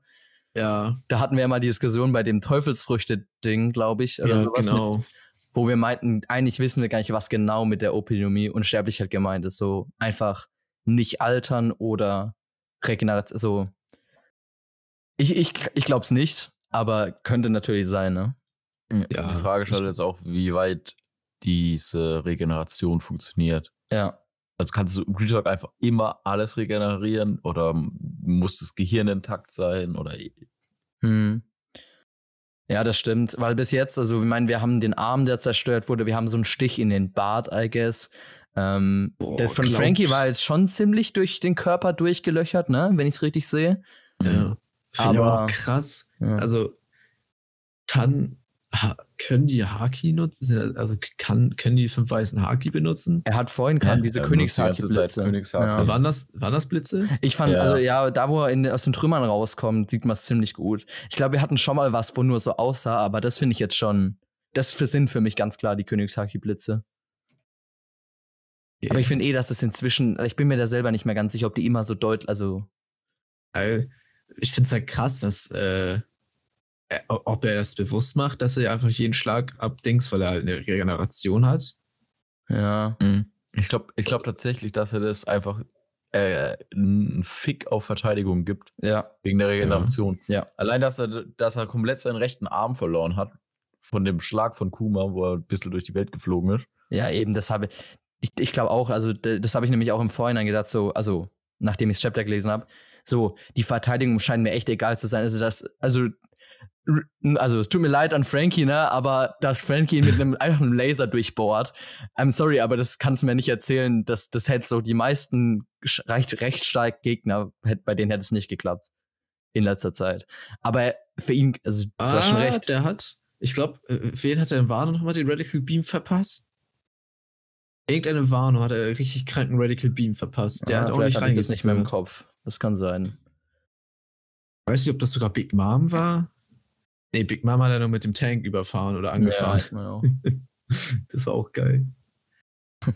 Ja, Da hatten wir ja mal die Diskussion bei dem Teufelsfrüchte-Ding, glaube ich, oder ja sowas, genau. mit, wo wir meinten, eigentlich wissen wir gar nicht, was genau mit der OP-Nomie Unsterblichkeit gemeint ist. So einfach nicht altern oder Regeneration, so. Ich, ich, ich glaube es nicht, aber könnte natürlich sein, ne? Ja. Die Frage stellt jetzt auch, wie weit diese Regeneration funktioniert. Ja. Also kannst du im Real Talk einfach immer alles regenerieren oder muss das Gehirn intakt sein oder Hm. Ja, das stimmt, weil bis jetzt, also ich meine, wir haben den Arm, der zerstört wurde, wir haben so einen Stich in den Bart, I guess. Ähm, Boah, das von Frankie war jetzt schon ziemlich durch den Körper durchgelöchert, ne? Wenn ich es richtig sehe. Ja. Ich Aber- auch krass. Ja. Also, kann, ha, können die Haki nutzen? Also, kann, können die fünf weißen Haki benutzen? er hat vorhin kam Ja, diese Königshaki-Blitze. Königshaki. Ja. Waren, das, waren das Blitze? Ich fand, Ja. also ja, da wo er in, aus den Trümmern rauskommt, sieht man es ziemlich gut. Ich glaube, wir hatten schon mal was, wo nur so aussah, aber das finde ich jetzt schon, das für- sind für mich ganz klar die Königshaki-Blitze. Aber ich finde eh, dass es inzwischen, ich bin mir da selber nicht mehr ganz sicher, ob die immer so deutlich, also, Weil ich finde es halt krass, dass, äh, ob er das bewusst macht, dass er einfach jeden Schlag abdings, weil er halt eine Regeneration hat. ja. Mhm. Ich glaube ich glaub tatsächlich, dass er das einfach äh, einen Fick auf Verteidigung gibt. Ja. Wegen der Regeneration. Ja. Allein, dass er, dass er komplett seinen rechten Arm verloren hat. Von dem Schlag von Kuma, wo er ein bisschen durch die Welt geflogen ist. Ja, eben, das habe ich. Ich glaube auch, also das habe ich nämlich auch im Vorhinein gedacht, so, also nachdem ich das Chapter gelesen habe, so, die Verteidigung scheint mir echt egal zu sein. Also das, also also es tut mir leid an Frankie, ne, aber dass Frankie mit einem einfachen Laser durchbohrt, I'm sorry, aber das kannst du mir nicht erzählen, dass das hätte so die meisten recht, recht stark Gegner, bei denen hätte es nicht geklappt in letzter Zeit. Aber für ihn, also du ah, hast schon recht. Der hat, ich glaube, äh, wen hat der in Warnung nochmal den Radical Beam verpasst? Irgendeine Warnung hat er richtig kranken Radical Beam verpasst. Der ah, hat auch nicht reingezogen. das nicht mehr im Kopf. Das kann sein. Weiß nicht, ob das sogar Big Mom war. Nee, Big Mama hat er nur mit dem Tank überfahren oder angefahren. Ja, das war auch geil. ja,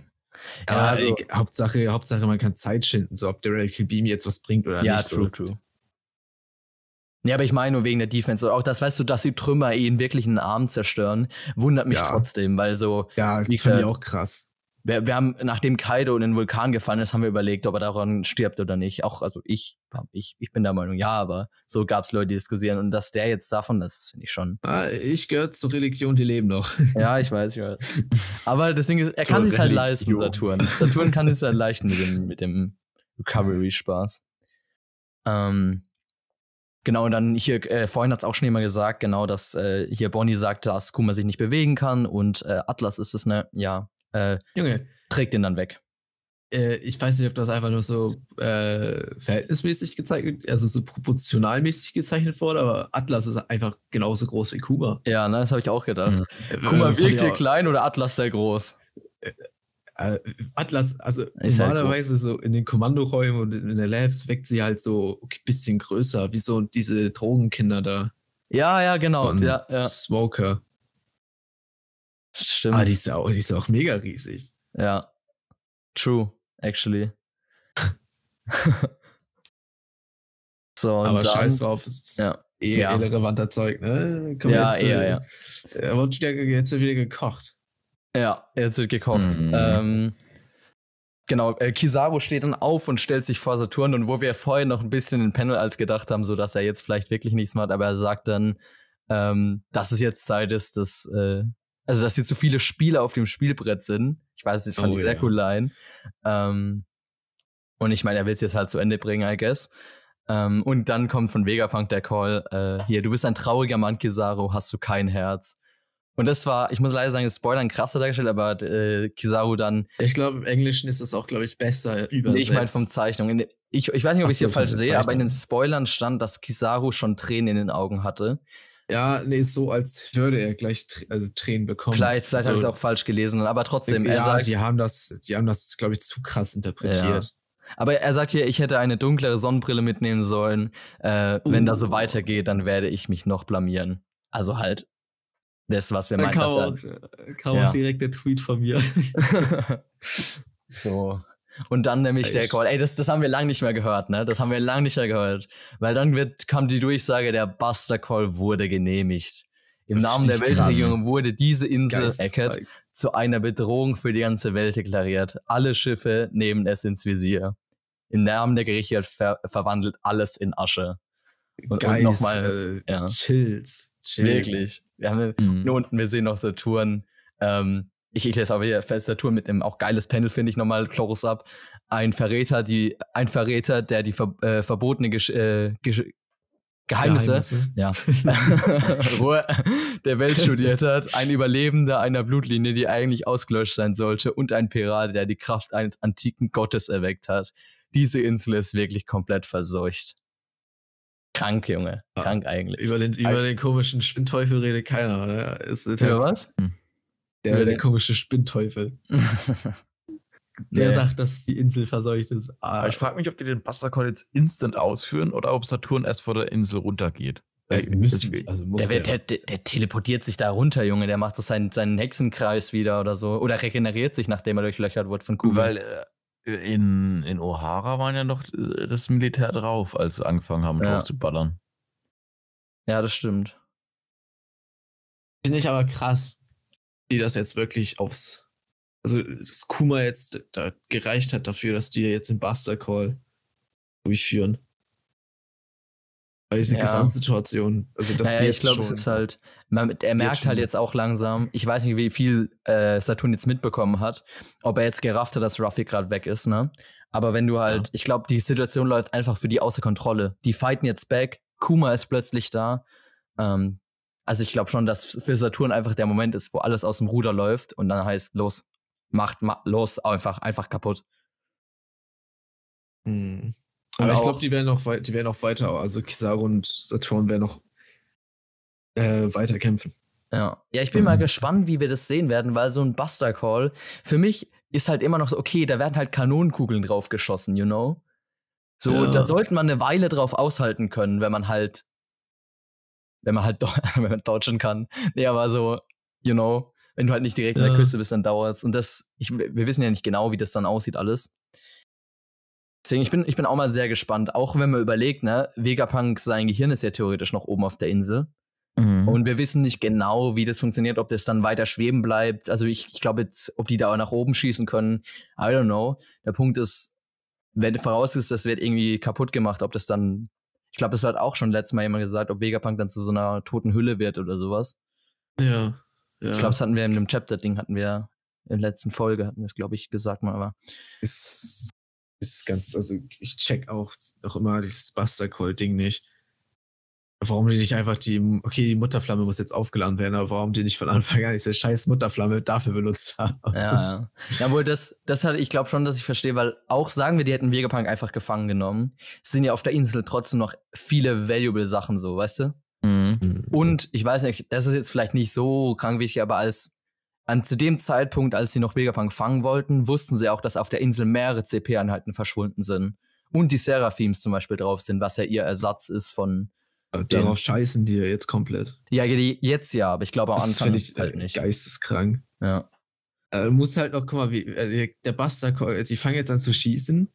also, ey, Hauptsache, Hauptsache, man kann Zeit schinden, so ob der Radical Beam jetzt was bringt oder ja, nicht. Ja, true, so. true. Ja, aber ich meine nur wegen der Defense. Auch das, weißt du, dass die Trümmer ihn wirklich einen Arm zerstören, wundert mich ja. trotzdem, weil so. Ja, wie finde ich auch krass. Wir, wir haben, nachdem Kaido in den Vulkan gefallen ist, haben wir überlegt, ob er daran stirbt oder nicht. Auch, also ich, ich, ich bin der Meinung, ja, aber so gab es Leute, die diskutieren. Und dass der jetzt davon ist, finde ich schon. Ah, ich gehöre zur Religion, die leben noch. Ja, ich weiß, ich weiß. Aber das Ding ist, er kann sich halt leisten, Saturn. Saturn kann es halt leisten mit dem, mit dem Recovery-Spaß. Ähm, Genau, und dann hier, äh, vorhin hat es auch schon jemand gesagt, genau, dass äh, hier Bonnie sagt, dass Kuma sich nicht bewegen kann und äh, Atlas ist es, ne? Ja, äh, Junge. Trägt den dann weg. Äh, ich weiß nicht, ob das einfach nur so äh, verhältnismäßig gezeichnet, also so proportionalmäßig gezeichnet wurde, aber Atlas ist einfach genauso groß wie Kuma. Ja, ne, das habe ich auch gedacht. Mhm. Kuma wirkt hier klein oder Atlas sehr groß? Äh, äh, Atlas, also ist halt normalerweise halt so in den Kommandoräumen und in der Labs weckt sie halt so ein bisschen größer, wie so diese Drogenkinder da. Ja, ja, genau. Ja, ja. Smoker. Stimmt. Aber die ist, auch, die ist auch mega riesig. Ja. True, actually. so, Aber dann, scheiß drauf, ist ja. eh ja. irrelevanter Zeug, ne? Komm ja, jetzt, eher, äh, ja. Er wird jetzt wieder gekocht. Ja, jetzt wird gekocht. Mhm. Ähm, genau, äh, Kizaru steht dann auf und stellt sich vor Saturn und wo wir vorher noch ein bisschen in Panel als gedacht haben, so dass er jetzt vielleicht wirklich nichts macht, aber er sagt dann, ähm, dass es jetzt Zeit ist, dass äh, also dass hier zu viele Spiele auf dem Spielbrett sind. Ich weiß, ich fand oh, die sehr ja. cool Line. Ähm, und ich meine, er will es jetzt halt zu Ende bringen, I guess. Ähm, und dann kommt von Vegapunk der Call, äh, hier, du bist ein trauriger Mann, Kizaru, hast du kein Herz. Und das war, ich muss leider sagen, Spoilern krasser dargestellt, aber äh, Kizaru dann. Ich glaube, im Englischen ist es auch, glaube ich, besser übersetzt. Ich meine vom Zeichnung. Ich, ich weiß nicht, ob ich es hier falsch sehe, aber in den Spoilern stand, dass Kizaru schon Tränen in den Augen hatte. Ja, nee, so als würde er gleich also Tränen bekommen. Vielleicht, vielleicht also, habe ich es auch falsch gelesen, aber trotzdem. Ja, er sagt, die haben das, die haben das, glaube ich, zu krass interpretiert. Ja. Aber er sagt hier, ich hätte eine dunklere Sonnenbrille mitnehmen sollen. Äh, uh. Wenn das so uh. weitergeht, dann werde ich mich noch blamieren. Also halt, das, was wir meinen. Kam, auch, kam ja. auch direkt der Tweet von mir. so. Und dann nämlich der Call. Ey, das, das haben wir lange nicht mehr gehört, ne? Das haben wir lange nicht mehr gehört. Weil dann wird, kam die Durchsage, der Buster Call wurde genehmigt. Im Namen der Weltregierung wurde diese Insel Eckert zu einer Bedrohung für die ganze Welt deklariert. Alle Schiffe nehmen es ins Visier. Im Namen der Gerichte ver verwandelt alles in Asche. Und, und nochmal. Äh, ja. Chills, chills. Wirklich. Wir haben mhm. hier unten, wir sehen noch so Touren. Ähm, ich, ich lese aber hier Tastatur mit einem auch geiles Panel, finde ich nochmal Close-Up. Ein Verräter, die, ein Verräter, der die ver, äh, verbotene Gesch, äh, Gesch Geheimnisse, Geheimnisse, ja, der Welt studiert hat, ein Überlebender einer Blutlinie, die eigentlich ausgelöscht sein sollte, und ein Pirat, der die Kraft eines antiken Gottes erweckt hat. Diese Insel ist wirklich komplett verseucht. Krank, Junge. Ah, Krank eigentlich. Über den, über den komischen Spinnteufel redet keiner, oder? Ist, über was? Hm. Der, der komische Spinnteufel. Der nee. sagt, dass die Insel verseucht ist. Ah. Aber ich frage mich, ob die den Bustercall jetzt instant ausführen oder ob Saturn erst vor der Insel runtergeht. Äh, müssen, also der, der, der, der, teleportiert sich da runter, Junge. Der macht so seinen, seinen Hexenkreis wieder oder so. Oder regeneriert sich, nachdem er durchlöchert wurde von Kugeln. Weil äh, in, in O'Hara waren ja noch äh, das Militär drauf, als sie angefangen haben, ja. drauf zu ballern. Ja, das stimmt. Finde ich aber krass, die das jetzt wirklich aufs also dass Kuma jetzt da gereicht hat dafür, dass die jetzt den Buster Call durchführen. Weil diese Ja. Gesamtsituation, also das naja, ich glaube, es ist halt, man, er merkt halt jetzt auch langsam, ich weiß nicht, wie viel äh, Saturn jetzt mitbekommen hat, ob er jetzt gerafft hat, dass Ruffy gerade weg ist, ne? Aber wenn du halt, ich glaube, die Situation läuft einfach für die außer Kontrolle. Die fighten jetzt back, Kuma ist plötzlich da. Ähm, also ich glaube schon, dass für Saturn einfach der Moment ist, wo alles aus dem Ruder läuft und dann heißt, los, macht, ma los, einfach, einfach kaputt. Hm. Und Aber ich glaube, die werden noch die werden auch weiter, also Kizaru und Saturn werden noch äh, weiter kämpfen. Ja. Ja, ich bin mal Mhm. gespannt, wie wir das sehen werden, weil so ein Buster Call für mich ist halt immer noch so, okay, da werden halt Kanonenkugeln drauf geschossen, you know? So, Ja. da sollte man eine Weile drauf aushalten können, wenn man halt, wenn man halt, wenn man deutschen kann. Nee, aber so, you know, wenn du halt nicht direkt an der Ja. Küste bist, dann dauert's. Und das, ich, wir wissen ja nicht genau, wie das dann aussieht alles. Deswegen, ich bin, ich bin auch mal sehr gespannt. Auch wenn man überlegt, ne, Vegapunk, sein Gehirn ist ja theoretisch noch oben auf der Insel. Mhm. Und wir wissen nicht genau, wie das funktioniert, ob das dann weiter schweben bleibt. Also ich, ich glaube jetzt, ob die da auch nach oben schießen können, I don't know. Der Punkt ist, wenn voraus ist, das wird irgendwie kaputt gemacht, ob das dann, glaube, das hat auch schon letztes Mal jemand gesagt, ob Vegapunk dann zu so einer toten Hülle wird oder sowas. Ja. ja. Ich glaube, das hatten wir in einem Chapter-Ding, hatten wir in der letzten Folge, hatten wir es, glaube ich, gesagt mal, aber ist, ist ganz, also ich check auch noch immer dieses Buster Call Ding nicht. Warum die nicht einfach die, okay, die Mutterflamme muss jetzt aufgeladen werden, aber warum die nicht von Anfang an diese scheiß Mutterflamme dafür benutzt haben? ja, ja. Ja, wohl, das, das hat, ich glaube schon, dass ich verstehe, weil auch sagen wir, die hätten Vegapunk einfach gefangen genommen, es sind ja auf der Insel trotzdem noch viele valuable Sachen so, weißt du? Mhm. Und ich weiß nicht, das ist jetzt vielleicht nicht so krank wichtig, aber als an zu dem Zeitpunkt, als sie noch Vegapunk fangen wollten, wussten sie auch, dass auf der Insel mehrere CP-Einheiten verschwunden sind. Und die Seraphims zum Beispiel drauf sind, was ja ihr Ersatz ist von. Darauf scheißen die ja jetzt komplett. Ja, jetzt ja, aber ich glaube am Das Anfang finde ich halt äh, nicht. geisteskrank. Ja. Äh, du musst halt noch, guck mal, wie, äh, der Buster die fangen jetzt an zu schießen.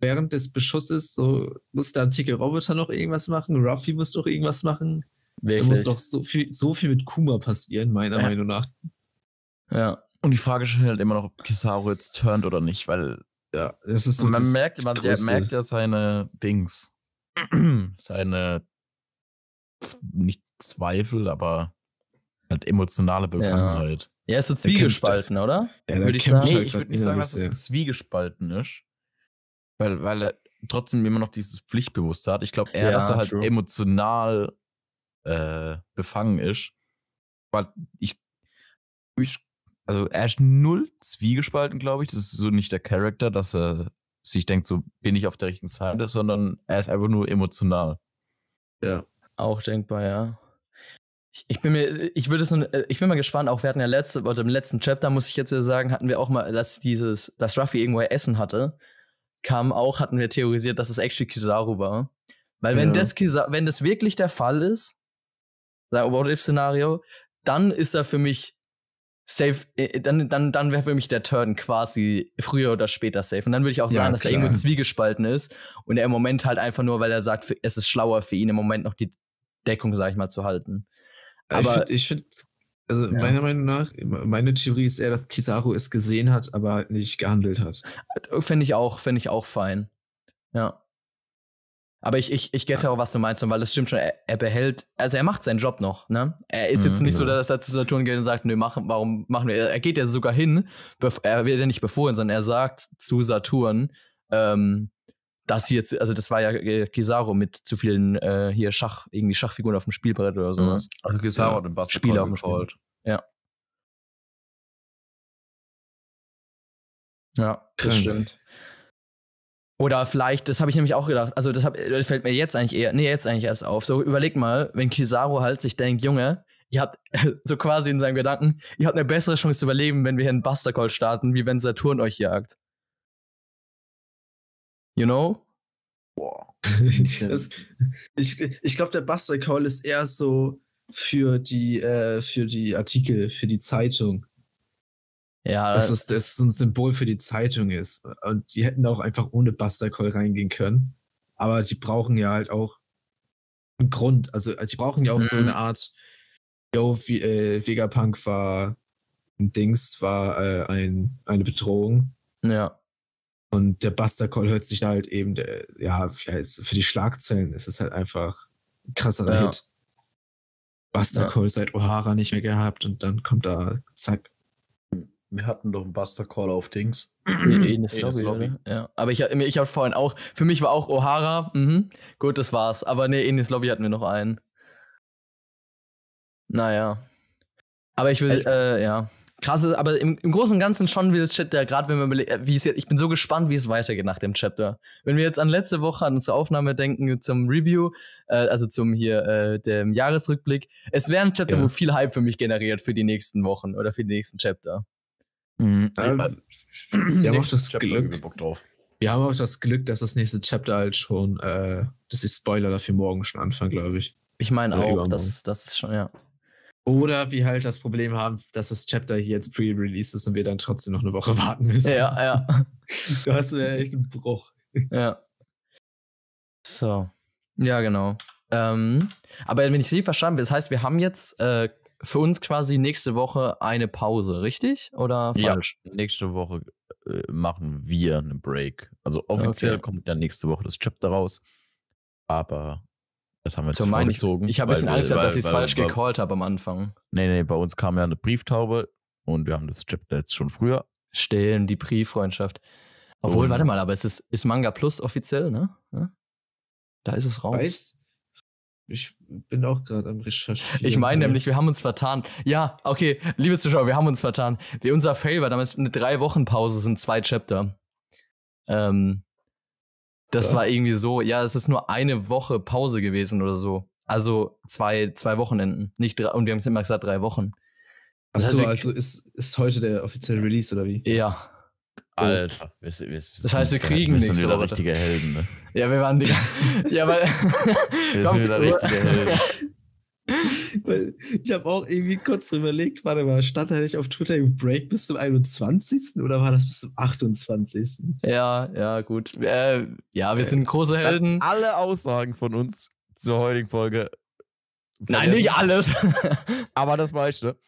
Während des Beschusses, so, muss der antike Roboter noch irgendwas machen, Ruffy muss doch irgendwas machen. Da muss Wirklich. doch so viel, so viel mit Kuma passieren, meiner Ja. Meinung nach. Ja. Und die Frage ist halt immer noch, ob Kizaru jetzt turnt oder nicht, weil Ja, das ist so man das merkt, man merkt ja seine Dings, seine nicht Zweifel, aber halt emotionale Befangenheit. Ja, ist so kämpft- zwiegespalten, oder? Ja, der Würde ich sagen. Nee, halt ich grad würde nicht sagen, dass er zwiegespalten ist, weil, weil er trotzdem immer noch dieses Pflichtbewusstsein hat. Ich glaube eher, Ja, dass er halt true. emotional äh, befangen ist, weil ich, ich also er ist null zwiegespalten, glaube ich. Das ist so nicht der Charakter, dass er sich denkt, so bin ich auf der richtigen Seite, sondern er ist einfach nur emotional. Ja. Auch denkbar, ja. Ich, ich bin mir, ich würde es, äh, ich bin mal gespannt. Auch wir hatten ja letzte, oder im letzten Chapter muss ich jetzt wieder sagen, hatten wir auch mal, dass dieses, dass Ruffy irgendwo Essen hatte, kam auch, hatten wir theorisiert, dass es actually Kizaru war. Weil wenn Ja. das Kisa wenn das wirklich der Fall ist, sagen What if Szenario, dann ist er für mich safe, äh, dann, dann, dann wäre für mich der Turn quasi früher oder später safe. Und dann würde ich auch Ja, sagen, dass er irgendwo zwiegespalten ist und er im Moment halt einfach nur, weil er sagt, es ist schlauer für ihn im Moment noch die Deckung, sag ich mal, zu halten. Aber- ich finde, also Ja. meiner Meinung nach, meine Theorie ist eher, dass Kizaru es gesehen hat, aber nicht gehandelt hat. Fände ich auch, fände ich auch fein. Ja. Aber ich, ich, ich gette auch, was du meinst, weil das stimmt schon, er, er behält, also er macht seinen Job noch, ne? Er ist Mhm, jetzt nicht so, genau. dass er zu Saturn geht und sagt, nö, machen, warum machen wir, er geht ja sogar hin, er wird ja nicht befohlen, sondern er sagt zu Saturn, ähm, dass hier, also das war ja Kizaru mit zu vielen äh, hier Schach, irgendwie Schachfiguren auf dem Spielbrett oder sowas. Also Kizaru Ja. hat den Buster Spieler auf dem Spiel. gecallt. Ja, das stimmt. Oder vielleicht, das habe ich nämlich auch gedacht, also das, hab, das fällt mir jetzt eigentlich eher, nee, jetzt eigentlich erst auf. So, überleg mal, wenn Kizaru halt sich denkt, Junge, ihr habt so quasi in seinen Gedanken, ihr habt eine bessere Chance zu überleben, wenn wir hier einen Buster Call starten, wie wenn Saturn euch jagt. You know? das, ich ich glaube, der Buster Call ist eher so für die, äh, für die Artikel, für die Zeitung. Ja, Dass es, das ein Symbol für die Zeitung ist. Und die hätten auch einfach ohne Buster Call reingehen können. Aber die brauchen ja halt auch einen Grund. Also die brauchen ja auch so Mhm. eine Art, yo, wie, äh, Vegapunk war ein Dings war äh, ein, eine Bedrohung. Ja. Und der Buster Call hört sich da halt eben, der, ja, für die Schlagzeilen ist es halt einfach ein krasserer Ja. Hit. Buster Ja. Call seit O'Hara nicht mehr gehabt und dann kommt da, zack. Wir hatten doch einen Buster Call auf Dings. Enes Enes Lobby, Lobby. Ja. Aber ich, ich habe vorhin auch, für mich war auch O'Hara, mhm. gut, das war's. Aber nee, Enes Lobby hatten wir noch einen. Naja. Aber ich will, Ich- äh, ja. Krasse, aber im, im Großen und Ganzen schon wie das Chapter, gerade wenn wir überle- wie es jetzt, ich bin so gespannt, wie es weitergeht nach dem Chapter. Wenn wir jetzt an letzte Woche an unsere Aufnahme denken zum Review, äh, also zum hier, äh, dem Jahresrückblick, es wäre ein Chapter, Ja. wo viel Hype für mich generiert für die nächsten Wochen oder für die nächsten Chapter. Mhm. Ähm, wir haben auch das Glück, Glück. Bock drauf. wir haben auch das Glück, dass das nächste Chapter halt schon, äh, dass die Spoiler dafür morgen schon anfangen, glaube ich. Ich meine auch, das, das ist schon, ja. Oder wir halt das Problem haben, dass das Chapter hier jetzt pre-released ist und wir dann trotzdem noch eine Woche warten müssen. Ja, ja. Das wäre echt ein Bruch. Ja. So. Ja, genau. Ähm, aber wenn ich Sie verstanden habe, das heißt, wir haben jetzt äh, für uns quasi nächste Woche eine Pause, richtig? Oder Ja. falsch? Nächste Woche äh, machen wir einen Break. Also offiziell Okay. kommt ja nächste Woche das Chapter raus. Aber das haben wir jetzt So meine ich. vorgezogen. Ich habe ein bisschen Angst gehabt, dass ich es falsch weil- gecallt habe am Anfang. Nee, nee, bei uns kam ja eine Brieftaube und wir haben das Chapter jetzt schon früher. Stehlen, die Brieffreundschaft. Obwohl, Und- warte mal, aber es ist, ist Manga Plus offiziell, ne? Ja? Da ist es raus. Weißt ich bin auch gerade am Recherchieren. Ich meine nämlich, wir haben uns vertan. Ja, okay, liebe Zuschauer, wir haben uns vertan. Wie unser Fail war damals eine drei Wochen Pause, sind zwei Chapter. Ähm, das Was? war irgendwie so, ja, es ist nur eine Woche Pause gewesen oder so. Also zwei, zwei Wochenenden. Nicht drei, und wir haben es immer gesagt, drei Wochen. Das Achso, also ist, ist heute der offizielle Release oder wie? Ja. Alter, wir, wir, wir Das heißt, wir sind- kriegen wir sind wieder richtige Helden, ne? Ja, wir waren die. ja, weil. Wir sind wieder richtige Helden. Weil ich habe auch irgendwie kurz überlegt, warte mal, stand da nicht auf Twitter im Break bis zum 21. oder war das bis zum 28.? ja, ja, gut. Äh, ja, wir sind große Helden. Alle Aussagen von uns zur heutigen Folge. Nein, nicht alles. Aber das meiste.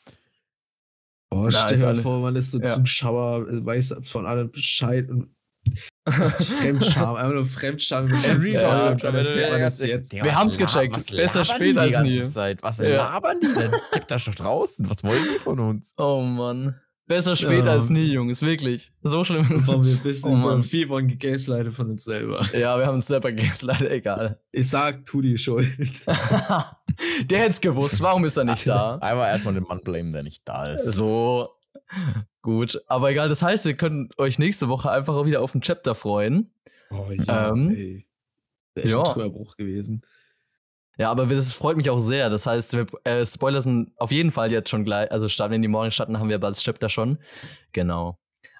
Oh, Na, stell dir mal vor, man ist so Ja. Zuschauer, äh, weiß von allem Bescheid und Fremdscham, einfach nur Fremdscham. Wir haben's gecheckt. Besser spät als nie. Zeit? Was Ja. labern die denn? Es gibt da schon draußen. Was wollen die von uns? Oh Mann. Besser spät Ja. als nie, Jungs, wirklich. So schlimm. Warum wir wissen, Oh, Mann. viel wollen gegaslightet von uns selber. Ja, wir haben uns selber leider egal. Ich sag, tu die Schuld. der hätte es gewusst, warum ist er nicht da? Einmal erstmal den Mann blamen, der nicht da ist. So. Gut, aber egal, das heißt, ihr könnt euch nächste Woche einfach auch wieder auf ein Chapter freuen. Oh ja, Ähm, ey. Das ist ja. ein Trauerbruch gewesen. Ja, aber das freut mich auch sehr. Das heißt, wir äh, Spoiler sind auf jeden Fall jetzt schon gleich. Also starten wir in die Morgenschatten, haben wir bald das Chapter schon. Genau.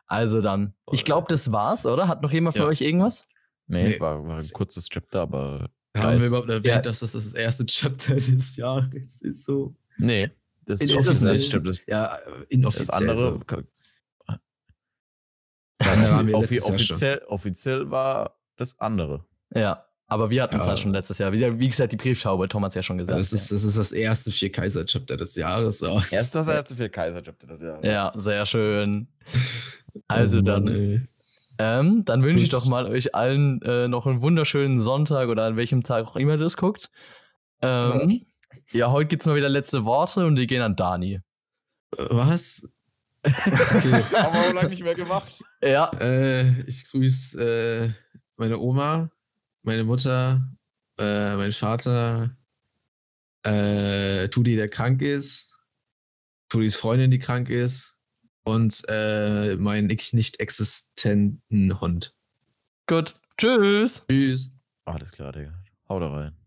Also dann. Ich glaube, das war's, oder? Hat noch jemand von Ja. euch irgendwas? Nee, Nee. War, war ein kurzes Chapter, aber. Haben Geil. wir überhaupt erwähnt, Ja. dass das das erste Chapter des Jahres ist? So. Nee, das ist das offiziell. Das stimmt. Das, Ja, inoffiziell. das andere. So. Ja, Ja, offi- offiziell, offiziell war das andere. Ja. Aber wir hatten es Ja. halt schon letztes Jahr. Wie, gesagt, die Brieftaube, Tom hat es ja schon Ja, gesagt. das, ist, das ist das erste Vier Kaiser-Chapter des Jahres. So. Erst das erste für Kaiser-Chapter das Jahr. ja, sehr schön. Also Oh dann. Mann, ey. Ähm, dann wünsche ich doch mal euch allen äh, noch einen wunderschönen Sonntag oder an welchem Tag auch immer ihr das guckt. Ähm, ja, heute gibt's mal wieder letzte Worte und die gehen an Dani. Was? Okay. Haben wir auch lange nicht mehr gemacht. Ja, äh, ich grüße äh, meine Oma, meine Mutter, äh, mein Vater, äh, Tudi, der krank ist, Tudis Freundin, die krank ist und äh, meinen ich nicht existenten Hund. gut. Tschüss. Tschüss. Alles klar, Digga. Hau da rein.